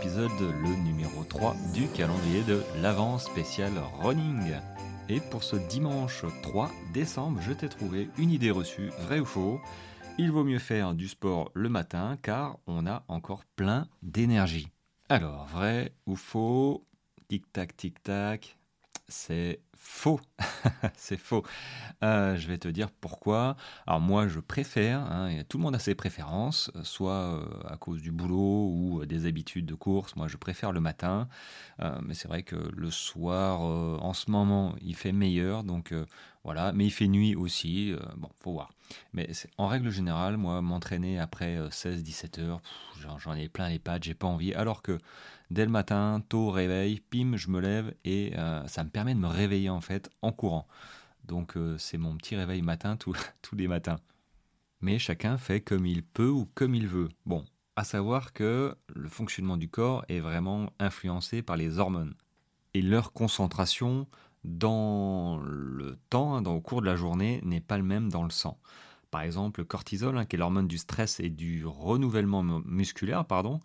épisode, le numéro 3 du calendrier de l'avant spécial running. Et pour ce dimanche 3 décembre, je t'ai trouvé une idée reçue, vrai ou faux. Il vaut mieux faire du sport le matin car on a encore plein d'énergie. Alors, vrai ou faux? Tic-tac, tic-tac. C'est faux. c'est faux. Euh, je vais te dire pourquoi. Alors moi, je préfère, hein, tout le monde a ses préférences, soit euh, à cause du boulot ou des habitudes de course. Moi, je préfère le matin. Euh, mais c'est vrai que le soir, en ce moment, il fait meilleur. Donc voilà. Mais il fait nuit aussi. bon, faut voir. Mais en règle générale, moi, m'entraîner après 16-17 heures, j'en ai plein les pattes, j'ai pas envie. Alors que dès le matin, tôt réveil, pim, je me lève et ça me permet de me réveiller en fait en courant. Donc euh, c'est mon petit réveil matin tous les matins. Mais chacun fait comme il peut ou comme il veut. Bon, à savoir que le fonctionnement du corps est vraiment influencé par les hormones. Et leur concentration dans le temps, hein, au cours de la journée, n'est pas le même dans le sang. Par exemple, le cortisol, hein, qui est l'hormone du stress et du renouvellement musculaire, pardon,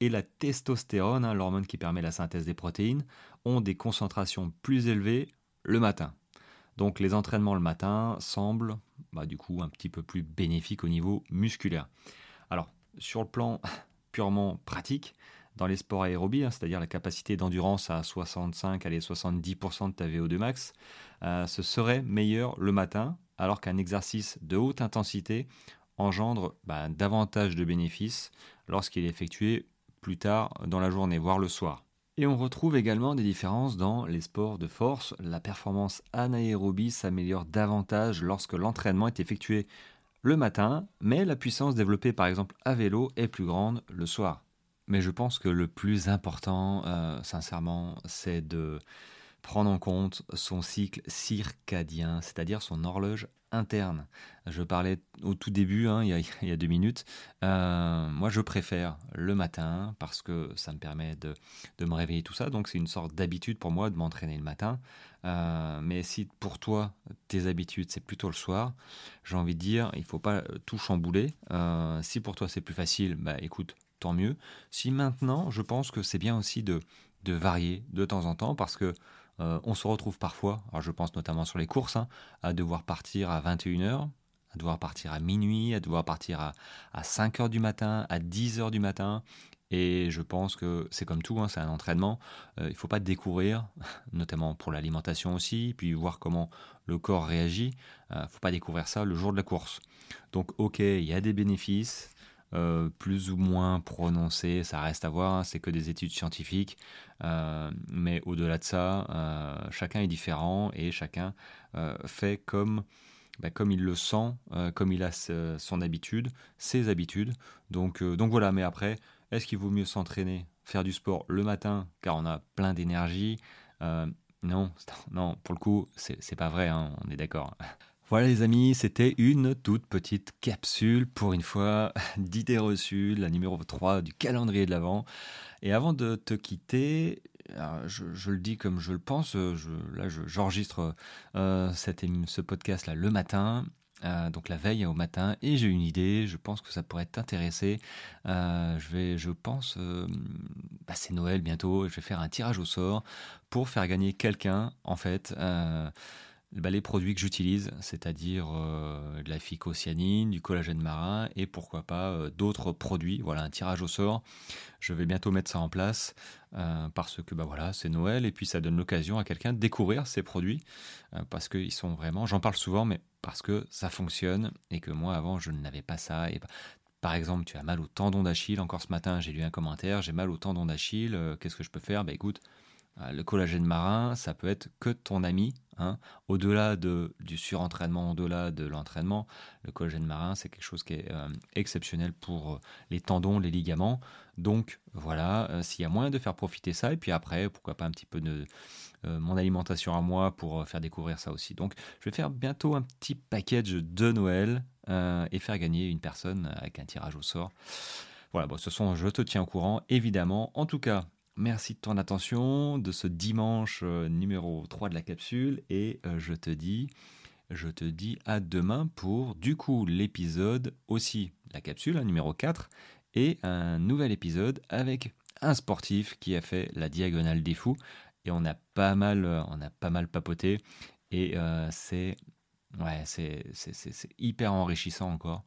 et la testostérone, hein, l'hormone qui permet la synthèse des protéines, ont des concentrations plus élevées le matin. Donc les entraînements le matin semblent bah, du coup un petit peu plus bénéfiques au niveau musculaire. Alors sur le plan purement pratique, dans les sports aérobies, hein, c'est-à-dire la capacité d'endurance à 65 allez 70% de ta VO2 max, euh, ce serait meilleur le matin, alors qu'un exercice de haute intensité engendre bah, davantage de bénéfices lorsqu'il est effectué plus tard dans la journée, voire le soir. Et on retrouve également des différences dans les sports de force. La performance anaérobie s'améliore davantage lorsque l'entraînement est effectué le matin, mais la puissance développée par exemple à vélo est plus grande le soir. Mais je pense que le plus important, euh, sincèrement, c'est de prendre en compte son cycle circadien, c'est-à-dire son horloge interne. Je parlais au tout début, hein, il, y a, deux minutes. Euh, moi, je préfère le matin parce que ça me permet de, me réveiller tout ça. Donc, c'est une sorte d'habitude pour moi de m'entraîner le matin. Euh, mais si pour toi, tes habitudes, c'est plutôt le soir, j'ai envie de dire, il faut pas tout chambouler. Si pour toi, c'est plus facile, bah écoute, tant mieux. Si maintenant, je pense que c'est bien aussi de, de varier de temps en temps parce que euh, on se retrouve parfois, alors je pense notamment sur les courses, hein, à devoir partir à 21h, à devoir partir à minuit, à devoir partir à, 5h du matin, à 10h du matin. Et je pense que c'est comme tout, hein, c'est un entraînement. Euh, il ne faut pas découvrir, notamment pour l'alimentation aussi, puis voir comment le corps réagit. Il euh, ne faut pas découvrir ça le jour de la course. Donc ok, il y a des bénéfices, euh, plus ou moins prononcé, ça reste à voir, hein, c'est que des études scientifiques, euh, mais au-delà de ça, euh, chacun est différent et chacun fait comme, bah, comme il le sent, comme il a son habitude, ses habitudes. Donc, donc voilà, mais après, est-ce qu'il vaut mieux s'entraîner, faire du sport le matin, car on a plein d'énergie? Non, non, pour le coup, c'est pas vrai, hein, on est d'accord. Voilà les amis, c'était une toute petite capsule pour une fois d'idées reçues, la numéro 3 du calendrier de l'Avent. Et avant de te quitter, je, le dis comme je le pense, je, là j'enregistre euh, ce podcast là le matin. Euh, donc la veille au matin et j'ai une idée, je pense que ça pourrait t'intéresser. Euh, je je pense, bah, c'est Noël bientôt, je vais faire un tirage au sort pour faire gagner quelqu'un en fait bah, les produits que j'utilise, c'est-à-dire euh, de la phycocyanine, du collagène marin et pourquoi pas euh, d'autres produits. Voilà, un tirage au sort. Je vais bientôt mettre ça en place euh, parce que bah voilà, c'est Noël et puis ça donne l'occasion à quelqu'un de découvrir ces produits parce qu'ils sont vraiment, j'en parle souvent, mais parce que ça fonctionne et que moi avant je n'avais pas ça. Par exemple, tu as mal au tendon d'Achille. Encore ce matin, j'ai lu un commentaire, j'ai mal au tendon d'Achille. Qu'est-ce que je peux faire? Bah écoute, le collagène marin, ça peut être que ton ami Hein. Au-delà de, du surentraînement, au-delà de l'entraînement, le collagène marin, c'est quelque chose qui est euh, exceptionnel pour euh, les tendons, les ligaments. Donc voilà, euh, s'il y a moyen de faire profiter ça, et puis après, pourquoi pas un petit peu de mon alimentation à moi pour faire découvrir ça aussi. Donc je vais faire bientôt un petit package de Noël et faire gagner une personne avec un tirage au sort. Voilà, bon, ce sont, je te tiens au courant, évidemment. En tout cas, Merci de ton attention de ce dimanche euh, numéro 3 de la capsule et euh, je te dis je te dis à demain pour du coup l'épisode aussi la capsule hein, numéro 4 et un nouvel épisode avec un sportif qui a fait la diagonale des fous et on a pas mal, on a pas mal papoté et c'est ouais, c'est hyper enrichissant encore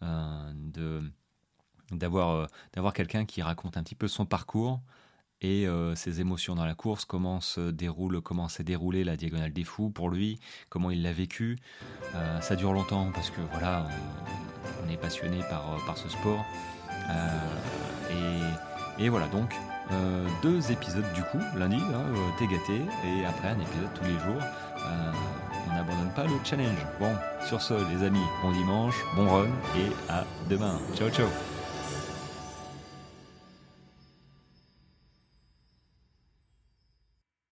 de d'avoir d'avoir quelqu'un qui raconte un petit peu son parcours et ses émotions dans la course, comment se déroule, comment s'est déroulée la diagonale des fous pour lui, comment il l'a vécu. ça dure longtemps parce que voilà, on, est passionné par, par ce sport. et, voilà donc deux épisodes du coup, lundi, t'es gâté, et après un épisode tous les jours. on n'abandonne pas le challenge. Bon, sur ce les amis, bon dimanche, bon run et à demain. Ciao ciao